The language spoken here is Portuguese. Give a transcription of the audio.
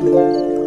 Música